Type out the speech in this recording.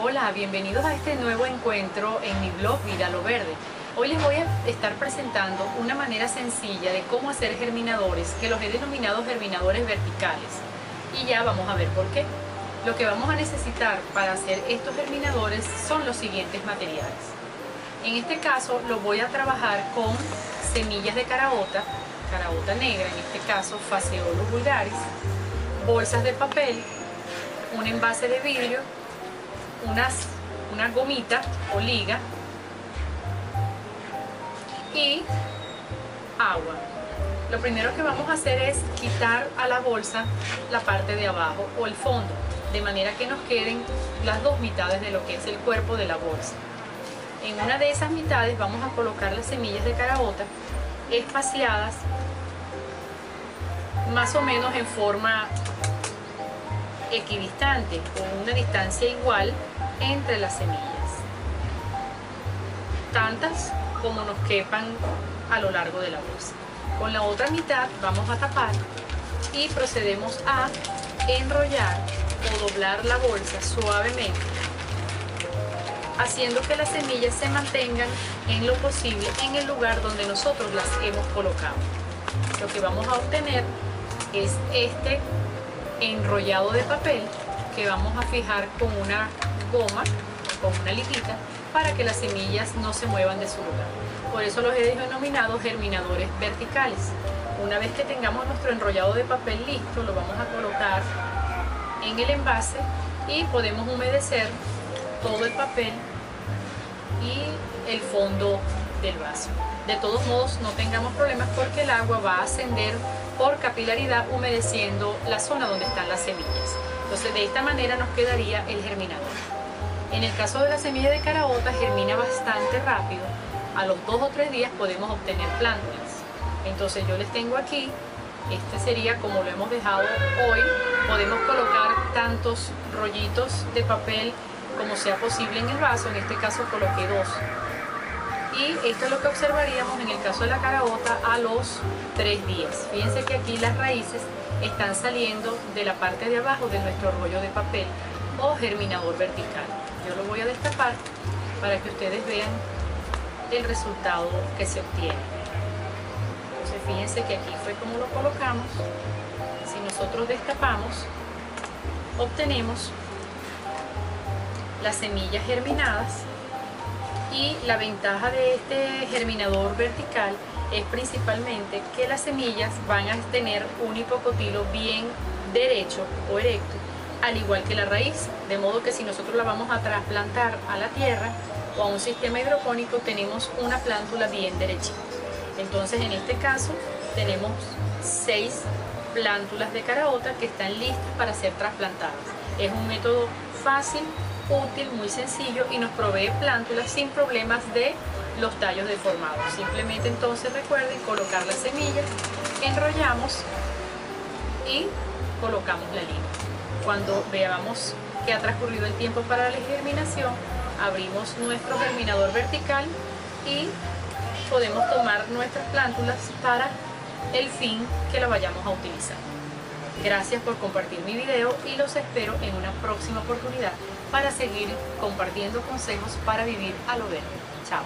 Hola, bienvenidos a este nuevo encuentro en mi blog Vida lo Verde. Hoy les voy a estar presentando una manera sencilla de cómo hacer germinadores que los he denominado germinadores verticales. Y ya vamos a ver por qué. Lo que vamos a necesitar para hacer estos germinadores son los siguientes materiales. En este caso lo voy a trabajar con semillas de caraota, caraota negra, en este caso Faseolus vulgaris, bolsas de papel, un envase de vidrio, unas, una gomita o liga y agua. Lo primero que vamos a hacer es quitar a la bolsa la parte de abajo o el fondo, de manera que nos queden las dos mitades de lo que es el cuerpo de la bolsa. En una de esas mitades vamos a colocar las semillas de caraota espaciadas más o menos en forma equidistante, con una distancia igual entre las semillas. Tantas como nos quepan a lo largo de la bolsa. Con la otra mitad vamos a tapar y procedemos a enrollar o doblar la bolsa suavemente haciendo que las semillas se mantengan en lo posible en el lugar donde nosotros las hemos colocado. Lo que vamos a obtener es este enrollado de papel que vamos a fijar con una goma, con una litita, para que las semillas no se muevan de su lugar. Por eso los he denominado germinadores verticales. Una vez que tengamos nuestro enrollado de papel listo, lo vamos a colocar en el envase y podemos humedecer todo el papel y el fondo del vaso. De todos modos no tengamos problemas porque el agua va a ascender por capilaridad humedeciendo la zona donde están las semillas. Entonces de esta manera nos quedaría el germinador. En el caso de la semilla de caraota germina bastante rápido. A los dos o tres días podemos obtener plántulas. Entonces yo les tengo aquí, este sería como lo hemos dejado hoy. Podemos colocar tantos rollitos de papel como sea posible en el vaso, en este caso coloqué dos. Y esto es lo que observaríamos en el caso de la caraota a los tres días. Fíjense que aquí las raíces están saliendo de la parte de abajo de nuestro rollo de papel o germinador vertical. Yo lo voy a destapar para que ustedes vean el resultado que se obtiene. Entonces fíjense que aquí fue como lo colocamos. Si nosotros destapamos, obtenemos las semillas germinadas y la ventaja de este germinador vertical es principalmente que las semillas van a tener un hipocotilo bien derecho o erecto, al igual que la raíz, de modo que si nosotros la vamos a trasplantar a la tierra o a un sistema hidropónico tenemos una plántula bien derechita. Entonces en este caso tenemos seis plántulas de caraota que están listas para ser trasplantadas. Es un método fácil útil, muy sencillo y nos provee plántulas sin problemas de los tallos deformados. Simplemente entonces recuerden colocar las semillas, enrollamos y colocamos la línea. Cuando veamos que ha transcurrido el tiempo para la germinación, abrimos nuestro germinador vertical y podemos tomar nuestras plántulas para el fin que la vayamos a utilizar. Gracias por compartir mi video y los espero en una próxima oportunidad para seguir compartiendo consejos para vivir a lo verde. Chao.